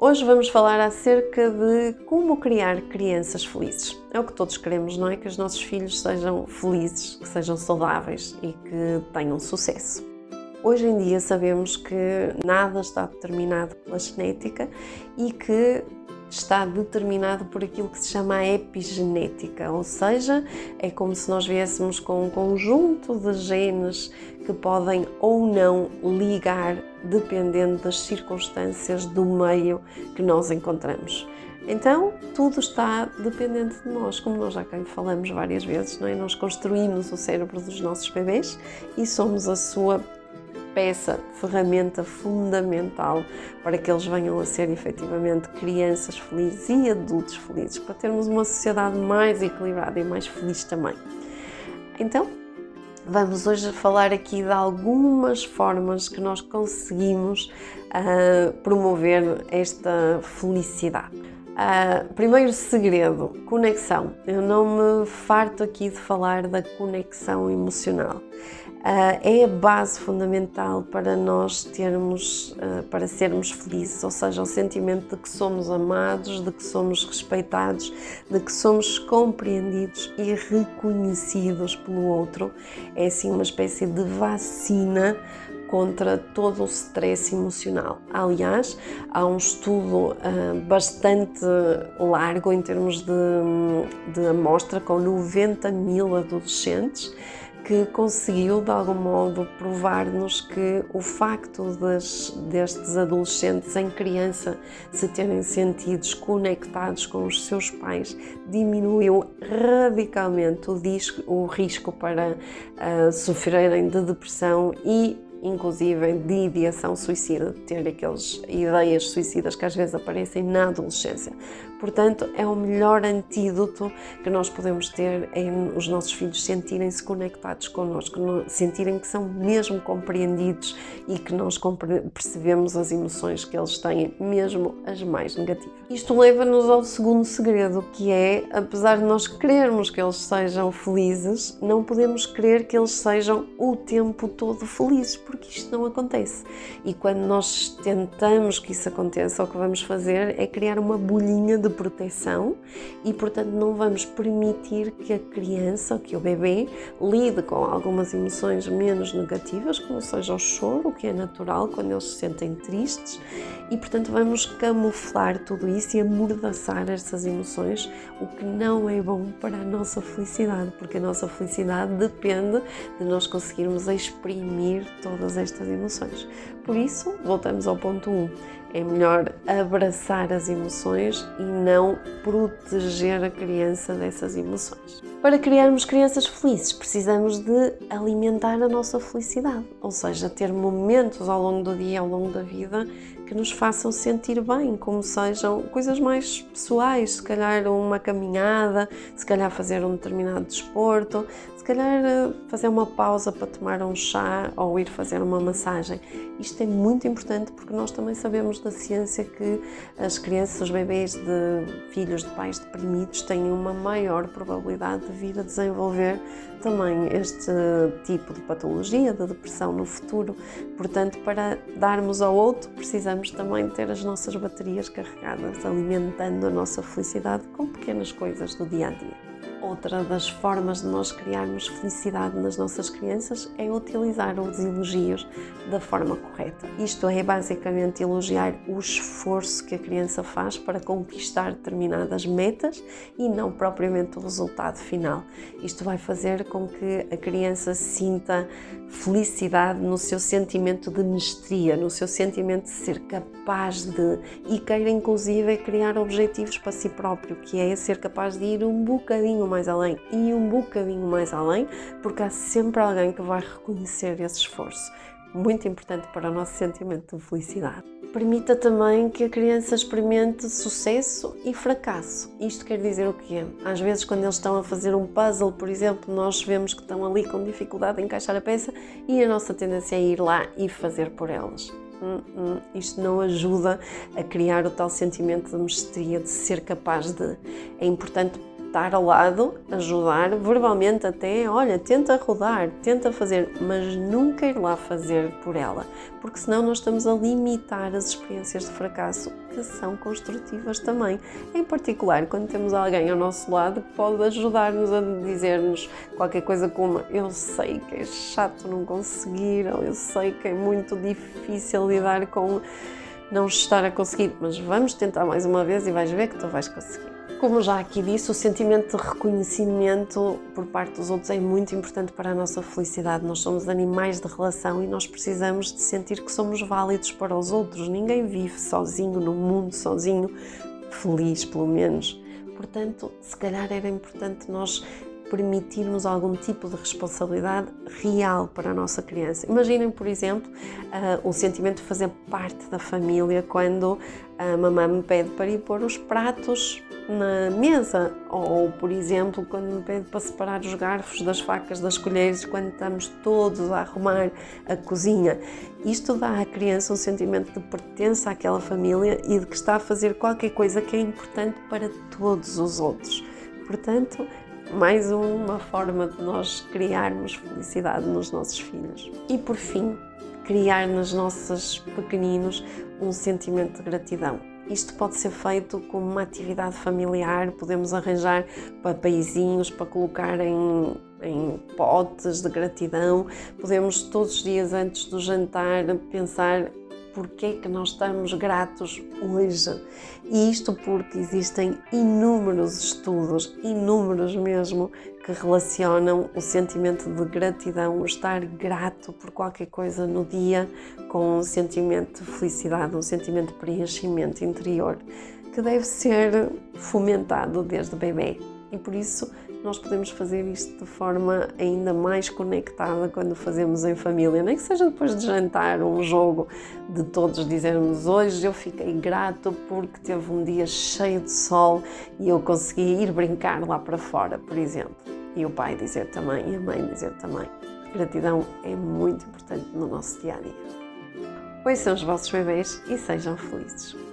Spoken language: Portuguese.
Hoje vamos falar acerca de como criar crianças felizes. É o que todos queremos, não é? Que os nossos filhos sejam felizes, que sejam saudáveis e que tenham sucesso. Hoje em dia sabemos que nada está determinado pela genética e que está determinado por aquilo que se chama a epigenética, ou seja, é como se nós viéssemos com um conjunto de genes que podem ou não ligar dependendo das circunstâncias do meio que nós encontramos. Então, tudo está dependente de nós, como nós já falamos várias vezes, não é? Nós construímos o cérebro dos nossos bebês e somos a sua peça, ferramenta fundamental para que eles venham a ser efetivamente crianças felizes e adultos felizes, para termos uma sociedade mais equilibrada e mais feliz também. Então, vamos hoje falar aqui de algumas formas que nós conseguimos uh, promover esta felicidade. Uh, primeiro segredo, conexão. Eu não me farto aqui de falar da conexão emocional. Uh, é a base fundamental para nós termos, uh, para sermos felizes, ou seja, o sentimento de que somos amados, de que somos respeitados, de que somos compreendidos e reconhecidos pelo outro. É assim uma espécie de vacina contra todo o stress emocional. Aliás, há um estudo uh, bastante largo em termos de, de amostra com 90 mil adolescentes que conseguiu de algum modo provar-nos que o facto das, destes adolescentes em criança se terem sentidos conectados com os seus pais diminuiu radicalmente o, disco, o risco para uh, sofrerem de depressão e inclusive de ideação suicida, de ter aquelas ideias suicidas que às vezes aparecem na adolescência. Portanto, é o melhor antídoto que nós podemos ter em os nossos filhos sentirem-se conectados connosco, sentirem que são mesmo compreendidos e que nós percebemos as emoções que eles têm, mesmo as mais negativas. Isto leva-nos ao segundo segredo, que é, apesar de nós querermos que eles sejam felizes, não podemos querer que eles sejam o tempo todo felizes, porque isto não acontece. E quando nós tentamos que isso aconteça, o que vamos fazer é criar uma bolhinha de de proteção e, portanto, não vamos permitir que a criança, ou que o bebê, lide com algumas emoções menos negativas, como seja o choro, que é natural quando eles se sentem tristes, e, portanto, vamos camuflar tudo isso e amordaçar essas emoções, o que não é bom para a nossa felicidade, porque a nossa felicidade depende de nós conseguirmos exprimir todas estas emoções. Por isso, voltamos ao ponto 1. Um é melhor abraçar as emoções e não proteger a criança dessas emoções. Para criarmos crianças felizes, precisamos de alimentar a nossa felicidade, ou seja, ter momentos ao longo do dia, ao longo da vida, que nos façam sentir bem, como sejam coisas mais pessoais, se calhar uma caminhada, se calhar fazer um determinado desporto, se calhar eh, fazer uma pausa para tomar um chá ou ir fazer uma massagem. Isto é muito importante porque nós também sabemos da ciência que as crianças, os bebês de filhos de pais deprimidos têm uma maior probabilidade de vir a desenvolver também este tipo de patologia, de depressão no futuro. Portanto, para darmos ao outro, precisamos também ter as nossas baterias carregadas, alimentando a nossa felicidade com pequenas coisas do dia a dia. Outra das formas de nós criarmos felicidade nas nossas crianças é utilizar os elogios da forma correta. Isto é basicamente elogiar o esforço que a criança faz para conquistar determinadas metas e não propriamente o resultado final. Isto vai fazer com que a criança sinta felicidade no seu sentimento de mestria, no seu sentimento de ser capaz de e queira inclusive criar objetivos para si próprio, que é ser capaz de ir um bocadinho mais além e um bocadinho mais além, porque há sempre alguém que vai reconhecer esse esforço. Muito importante para o nosso sentimento de felicidade. Permita também que a criança experimente sucesso e fracasso. Isto quer dizer o quê? Às vezes, quando eles estão a fazer um puzzle, por exemplo, nós vemos que estão ali com dificuldade em encaixar a peça e a nossa tendência é ir lá e fazer por elas. Hum, hum, isto não ajuda a criar o tal sentimento de mestria, de ser capaz de. É importante estar ao lado, ajudar, verbalmente até, olha, tenta rodar, tenta fazer, mas nunca ir lá fazer por ela, porque senão nós estamos a limitar as experiências de fracasso que são construtivas também. Em particular, quando temos alguém ao nosso lado que pode ajudar-nos a dizer-nos qualquer coisa como eu sei que é chato não conseguir, ou eu sei que é muito difícil lidar com não estar a conseguir, mas vamos tentar mais uma vez e vais ver que tu vais conseguir. Como já aqui disse, o sentimento de reconhecimento por parte dos outros é muito importante para a nossa felicidade. Nós somos animais de relação e nós precisamos de sentir que somos válidos para os outros. Ninguém vive sozinho no mundo, sozinho, feliz pelo menos. Portanto, se calhar era importante nós permitirmos algum tipo de responsabilidade real para a nossa criança. Imaginem, por exemplo, uh, o sentimento de fazer parte da família quando a mamãe me pede para ir pôr os pratos na mesa, ou, por exemplo, quando me pede para separar os garfos das facas das colheres, quando estamos todos a arrumar a cozinha. Isto dá à criança um sentimento de pertença àquela família e de que está a fazer qualquer coisa que é importante para todos os outros. Portanto, mais uma forma de nós criarmos felicidade nos nossos filhos. E por fim, criar nos nossos pequeninos um sentimento de gratidão. Isto pode ser feito como uma atividade familiar, podemos arranjar papeizinhos para colocar em, em potes de gratidão, podemos todos os dias antes do jantar pensar porque é que nós estamos gratos hoje. E isto porque existem inúmeros estudos, inúmeros mesmo, que relacionam o sentimento de gratidão, o estar grato por qualquer coisa no dia, com um sentimento de felicidade, um sentimento de preenchimento interior, que deve ser fomentado desde bebê. E por isso nós podemos fazer isto de forma ainda mais conectada quando fazemos em família, nem que seja depois de jantar, um jogo de todos dizermos hoje eu fiquei grato porque teve um dia cheio de sol e eu consegui ir brincar lá para fora, por exemplo. E o pai dizer também e a mãe dizer também. Gratidão é muito importante no nosso dia a dia. Pois são os vossos bebês e sejam felizes.